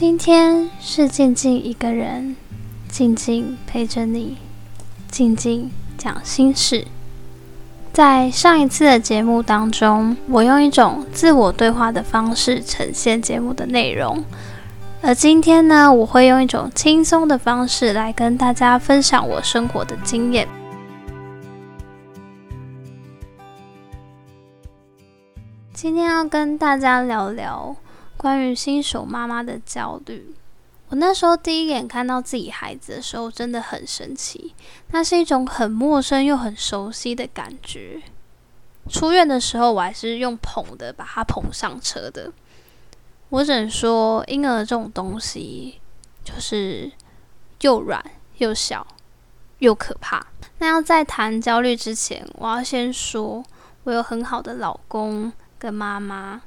今天是静静一个人，静静陪着你，静静讲心事。在上一次的节目当中，我用一种自我对话的方式呈现节目的内容，而今天呢，我会用一种轻松的方式来跟大家分享我生活的经验。今天要跟大家聊聊关于新手妈妈的焦虑。我那时候第一眼看到自己孩子的时候，真的很神奇，那是一种很陌生又很熟悉的感觉。出院的时候，我还是用捧的把他捧上车的。我只能说，婴儿这种东西就是又软又小又可怕。那要在谈焦虑之前，我要先说，我有很好的老公。跟妈妈，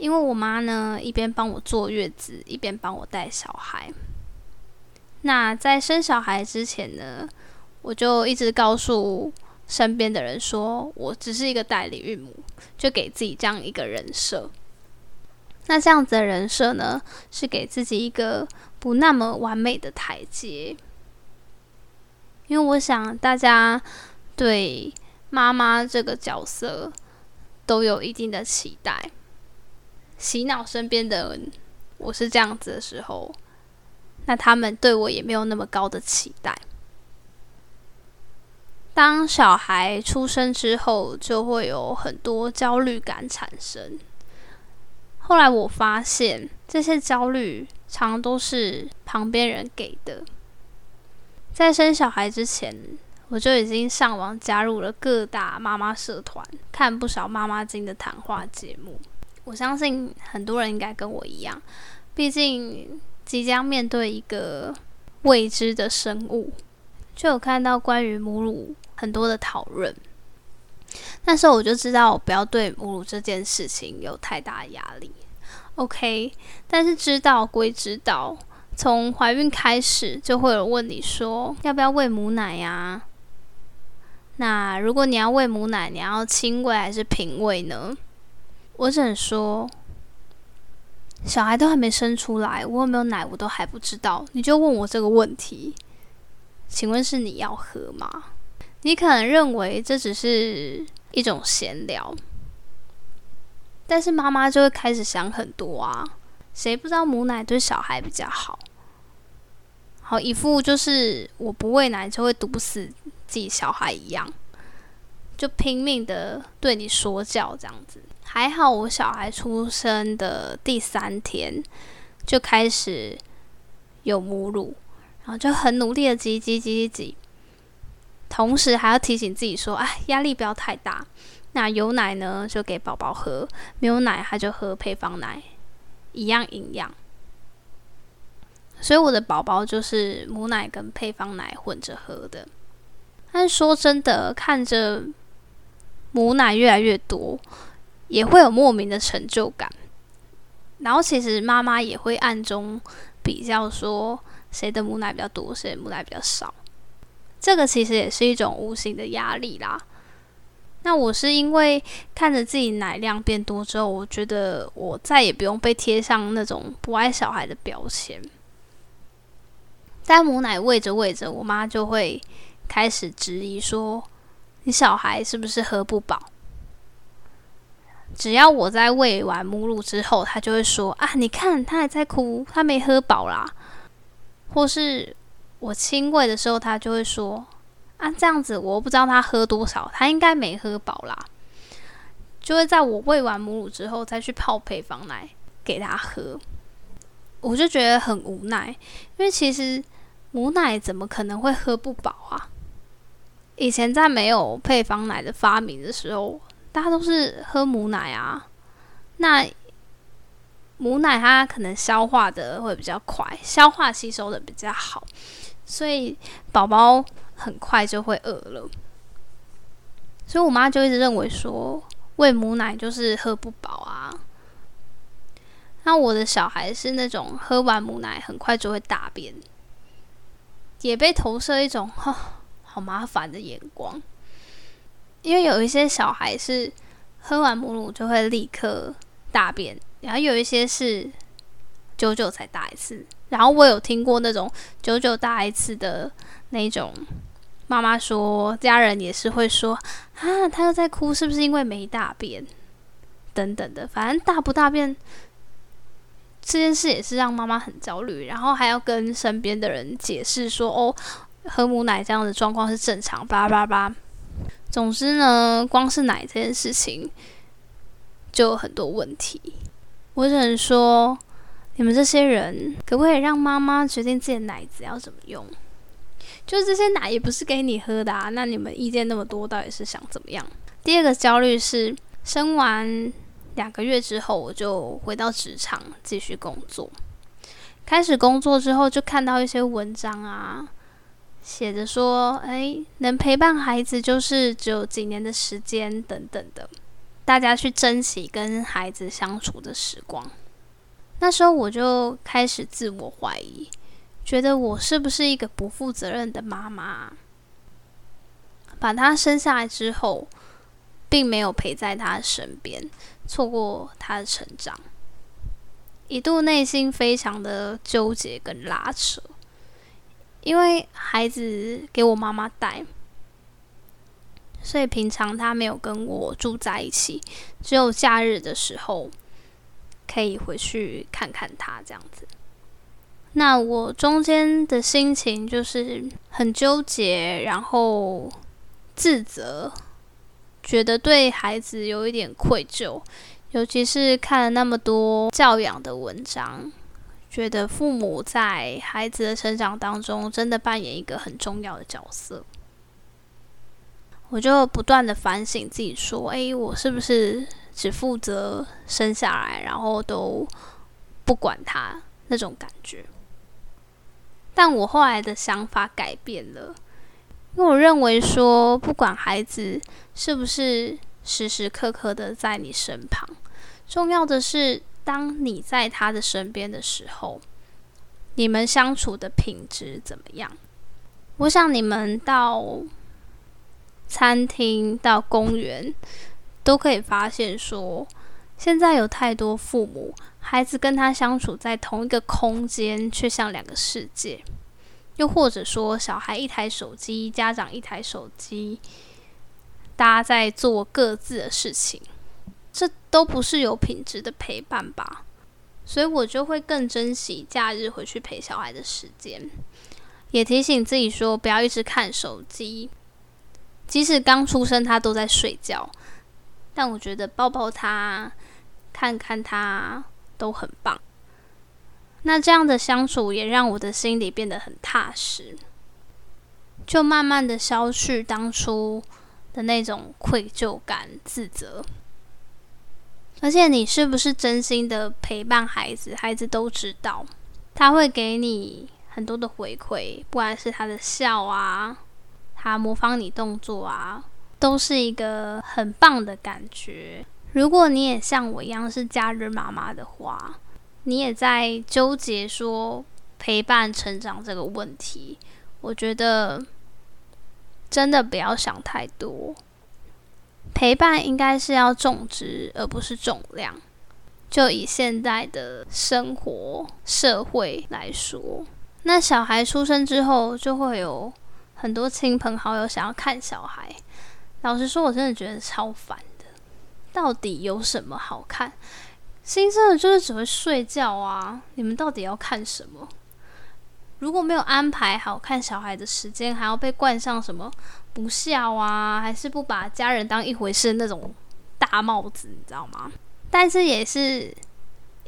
因为我妈呢一边帮我坐月子，一边帮我带小孩。那在生小孩之前呢，我就一直告诉身边的人说，我只是一个代理孕母，就给自己这样一个人设。那这样子的人设呢，是给自己一个不那么完美的台阶，因为我想大家对妈妈这个角色。都有一定的期待，洗脑身边的人，我是这样子的时候，那他们对我也没有那么高的期待。当小孩出生之后，就会有很多焦虑感产生。后来我发现，这些焦虑常都是旁边人给的。在生小孩之前。我就已经上网加入了各大妈妈社团，看不少妈妈经的谈话节目。我相信很多人应该跟我一样，毕竟即将面对一个未知的生物，就有看到关于母乳很多的讨论。那时候我就知道，不要对母乳这件事情有太大压力。OK，但是知道归知道，从怀孕开始就会有问你说要不要喂母奶呀？那如果你要喂母奶，你要亲喂还是平喂呢？我只能说，小孩都还没生出来，我有没有奶我都还不知道，你就问我这个问题，请问是你要喝吗？你可能认为这只是一种闲聊，但是妈妈就会开始想很多啊，谁不知道母奶对小孩比较好？好，一副就是我不喂奶就会毒死。自己小孩一样，就拼命的对你说教这样子。还好我小孩出生的第三天就开始有母乳，然后就很努力的挤挤挤挤挤，同时还要提醒自己说：“哎，压力不要太大。那有奶呢就给宝宝喝，没有奶他就喝配方奶，一样营养。所以我的宝宝就是母奶跟配方奶混着喝的。”但是说真的，看着母奶越来越多，也会有莫名的成就感。然后其实妈妈也会暗中比较，说谁的母奶比较多，谁的母奶比较少。这个其实也是一种无形的压力啦。那我是因为看着自己奶量变多之后，我觉得我再也不用被贴上那种不爱小孩的标签。但母奶喂着喂着，我妈就会。开始质疑说：“你小孩是不是喝不饱？”只要我在喂完母乳之后，他就会说：“啊，你看他还在哭，他没喝饱啦。”或是我亲喂的时候，他就会说：“啊，这样子我不知道他喝多少，他应该没喝饱啦。”就会在我喂完母乳之后，再去泡配方奶给他喝。我就觉得很无奈，因为其实母奶怎么可能会喝不饱啊？以前在没有配方奶的发明的时候，大家都是喝母奶啊。那母奶它可能消化的会比较快，消化吸收的比较好，所以宝宝很快就会饿了。所以我妈就一直认为说，喂母奶就是喝不饱啊。那我的小孩是那种喝完母奶很快就会大便，也被投射一种哈。好麻烦的眼光，因为有一些小孩是喝完母乳就会立刻大便，然后有一些是久久才大一次。然后我有听过那种久久大一次的那种妈妈说，家人也是会说啊，他又在哭，是不是因为没大便等等的？反正大不大便这件事也是让妈妈很焦虑，然后还要跟身边的人解释说，哦，喝母奶这样的状况是正常，叭叭叭。总之呢，光是奶这件事情就有很多问题。我只能说。你们这些人可不可以让妈妈决定自己的奶子要怎么用？就是这些奶也不是给你喝的啊！那你们意见那么多，到底是想怎么样？第二个焦虑是，生完两个月之后，我就回到职场继续工作。开始工作之后，就看到一些文章啊，写着说：“哎，能陪伴孩子就是只有几年的时间，等等的，大家去珍惜跟孩子相处的时光。”那时候我就开始自我怀疑，觉得我是不是一个不负责任的妈妈？把他生下来之后，并没有陪在他身边，错过他的成长，一度内心非常的纠结跟拉扯，因为孩子给我妈妈带，所以平常他没有跟我住在一起，只有假日的时候。可以回去看看他这样子。那我中间的心情就是很纠结，然后自责，觉得对孩子有一点愧疚，尤其是看了那么多教养的文章，觉得父母在孩子的成长当中真的扮演一个很重要的角色。我就不断的反省自己，说：“诶，我是不是？”只负责生下来，然后都不管他那种感觉。但我后来的想法改变了，因为我认为说，不管孩子是不是时时刻刻的在你身旁，重要的是当你在他的身边的时候，你们相处的品质怎么样？我想你们到餐厅、到公园。都可以发现，说现在有太多父母，孩子跟他相处在同一个空间，却像两个世界；又或者说，小孩一台手机，家长一台手机，大家在做各自的事情，这都不是有品质的陪伴吧？所以我就会更珍惜假日回去陪小孩的时间，也提醒自己说，不要一直看手机，即使刚出生，他都在睡觉。但我觉得抱抱他、看看他都很棒。那这样的相处也让我的心里变得很踏实，就慢慢的消去当初的那种愧疚感、自责。而且你是不是真心的陪伴孩子，孩子都知道，他会给你很多的回馈，不管是他的笑啊，他模仿你动作啊。都是一个很棒的感觉。如果你也像我一样是假日妈妈的话，你也在纠结说陪伴成长这个问题，我觉得真的不要想太多。陪伴应该是要种植而不是重量。就以现在的生活社会来说，那小孩出生之后，就会有很多亲朋好友想要看小孩。老实说，我真的觉得超烦的。到底有什么好看？新生的就是只会睡觉啊！你们到底要看什么？如果没有安排好看小孩的时间，还要被冠上什么不孝啊，还是不把家人当一回事那种大帽子，你知道吗？但是也是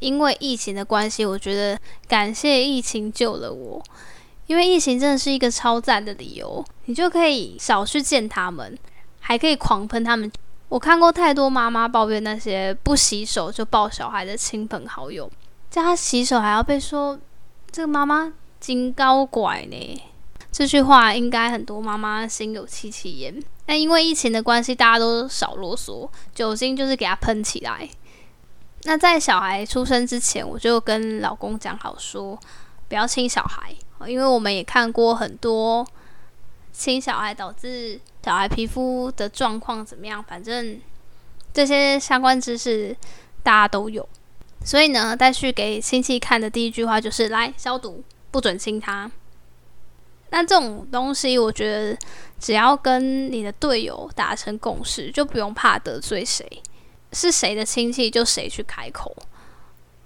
因为疫情的关系，我觉得感谢疫情救了我，因为疫情真的是一个超赞的理由，你就可以少去见他们。还可以狂喷他们，我看过太多妈妈抱怨那些不洗手就抱小孩的亲朋好友，叫他洗手还要被说这个妈妈金高拐呢。这句话应该很多妈妈心有戚戚焉。但因为疫情的关系，大家都少啰嗦，酒精就是给他喷起来。那在小孩出生之前，我就跟老公讲好说，不要亲小孩，因为我们也看过很多亲小孩导致。小孩皮肤的状况怎么样？反正这些相关知识大家都有，所以呢，带去给亲戚看的第一句话就是来消毒，不准亲他。那这种东西，我觉得只要跟你的队友达成共识，就不用怕得罪谁，是谁的亲戚就谁去开口。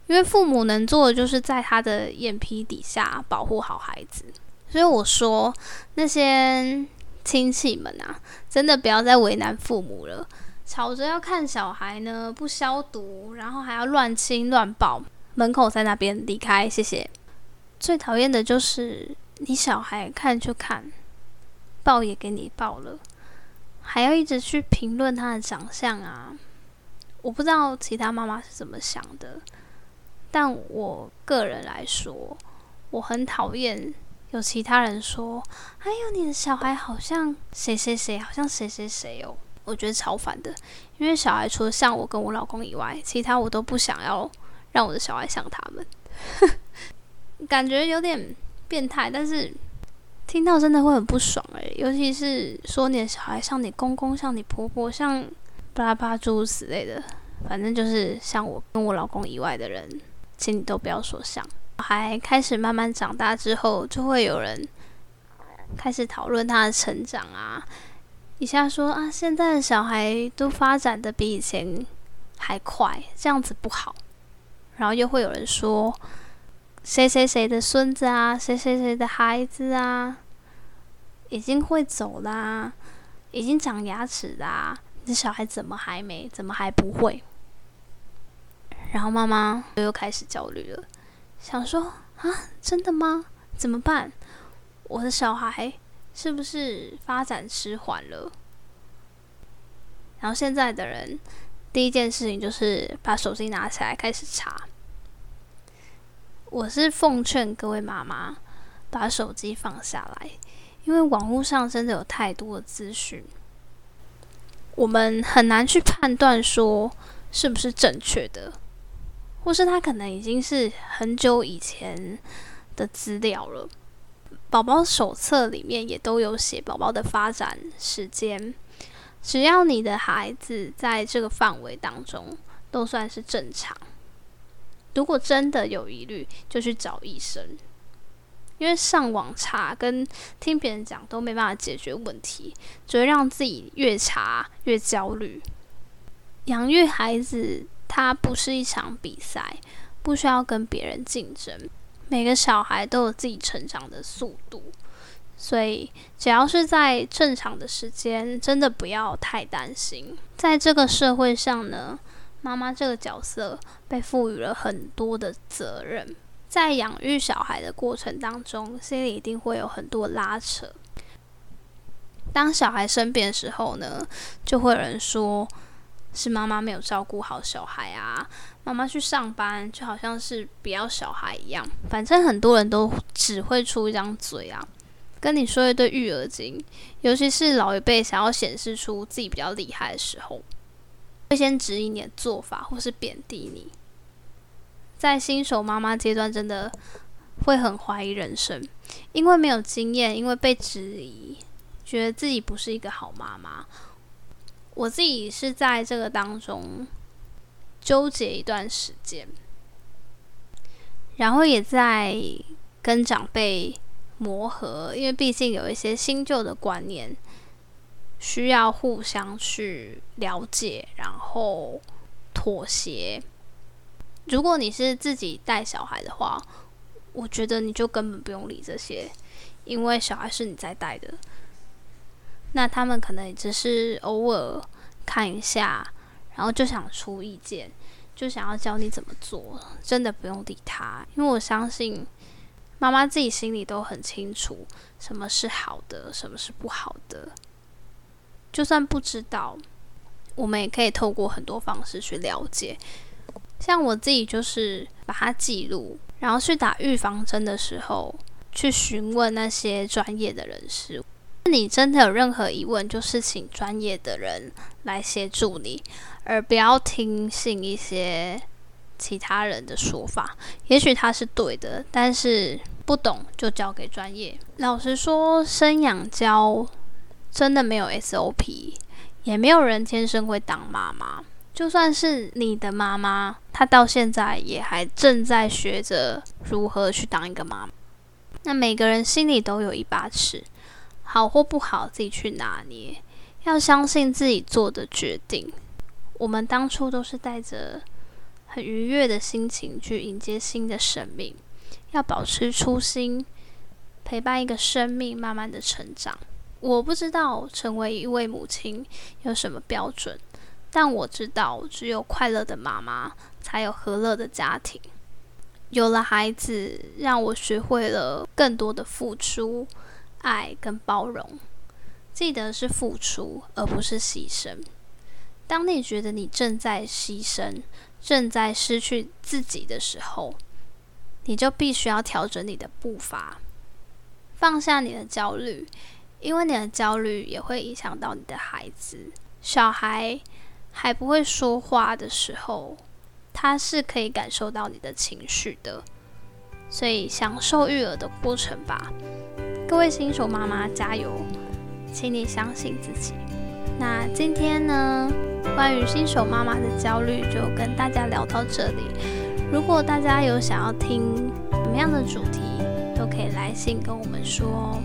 因为父母能做的就是在他的眼皮底下保护好孩子。所以我说，那些亲戚们啊，真的不要再为难父母了。吵着要看小孩呢，不消毒，然后还要乱亲乱抱，门口在那边离开，谢谢。最讨厌的就是你小孩看就看，抱也给你抱了，还要一直去评论他的长相啊！我不知道其他妈妈是怎么想的，但我个人来说，我很讨厌有其他人说：“哎呦，你的小孩好像谁谁谁，好像谁谁谁哦。”我觉得超烦的，因为小孩除了像我跟我老公以外，其他我都不想要让我的小孩像他们，感觉有点变态，但是听到真的会很不爽诶，尤其是说你的小孩像你公公、像你婆婆、像巴拉巴诸如此类的，反正就是像我跟我老公以外的人，请你都不要说像。小孩开始慢慢长大之后，就会有人开始讨论他的成长啊。一下说啊，现在的小孩都发展的比以前还快，这样子不好。然后又会有人说，谁谁谁的孙子啊，谁谁谁的孩子啊，已经会走啦，已经长牙齿啦，你的小孩怎么还没？怎么还不会？然后妈妈又开始焦虑了，想说啊，真的吗？怎么办？我的小孩。是不是发展迟缓了？然后现在的人第一件事情就是把手机拿起来开始查。我是奉劝各位妈妈把手机放下来，因为网络上真的有太多的资讯，我们很难去判断说是不是正确的，或是它可能已经是很久以前的资料了。宝宝手册里面也都有写宝宝的发展时间，只要你的孩子在这个范围当中，都算是正常。如果真的有疑虑，就去找医生，因为上网查跟听别人讲都没办法解决问题，只会让自己越查越焦虑。养育孩子，它不是一场比赛，不需要跟别人竞争。每个小孩都有自己成长的速度，所以只要是在正常的时间，真的不要太担心。在这个社会上呢，妈妈这个角色被赋予了很多的责任，在养育小孩的过程当中，心里一定会有很多拉扯。当小孩生病的时候呢，就会有人说。是妈妈没有照顾好小孩啊！妈妈去上班就好像是不要小孩一样，反正很多人都只会出一张嘴啊，跟你说一堆育儿经。尤其是老一辈想要显示出自己比较厉害的时候，会先质疑你的做法，或是贬低你。在新手妈妈阶段，真的会很怀疑人生，因为没有经验，因为被质疑，觉得自己不是一个好妈妈。我自己是在这个当中纠结一段时间，然后也在跟长辈磨合，因为毕竟有一些新旧的观念需要互相去了解，然后妥协。如果你是自己带小孩的话，我觉得你就根本不用理这些，因为小孩是你在带的。那他们可能只是偶尔看一下，然后就想出意见，就想要教你怎么做，真的不用理他，因为我相信妈妈自己心里都很清楚什么是好的，什么是不好的。就算不知道，我们也可以透过很多方式去了解。像我自己就是把它记录，然后去打预防针的时候，去询问那些专业的人士。你真的有任何疑问，就是请专业的人来协助你，而不要听信一些其他人的说法。也许他是对的，但是不懂就交给专业。老实说，生养教真的没有 SOP，也没有人天生会当妈妈。就算是你的妈妈，她到现在也还正在学着如何去当一个妈妈。那每个人心里都有一把尺，好或不好自己去拿捏。要相信自己做的决定。我们当初都是带着很愉悦的心情去迎接新的生命，要保持初心，陪伴一个生命慢慢的成长。我不知道成为一位母亲有什么标准。但我知道，只有快乐的妈妈，才有和乐的家庭。有了孩子，让我学会了更多的付出、爱跟包容。记得是付出，而不是牺牲。当你觉得你正在牺牲、正在失去自己的时候，你就必须要调整你的步伐，放下你的焦虑，因为你的焦虑也会影响到你的孩子、小孩。还不会说话的时候，他是可以感受到你的情绪的，所以享受育儿的过程吧。各位新手妈妈加油，请你相信自己。那今天呢，关于新手妈妈的焦虑就跟大家聊到这里。如果大家有想要听什么样的主题，都可以来信跟我们说哦。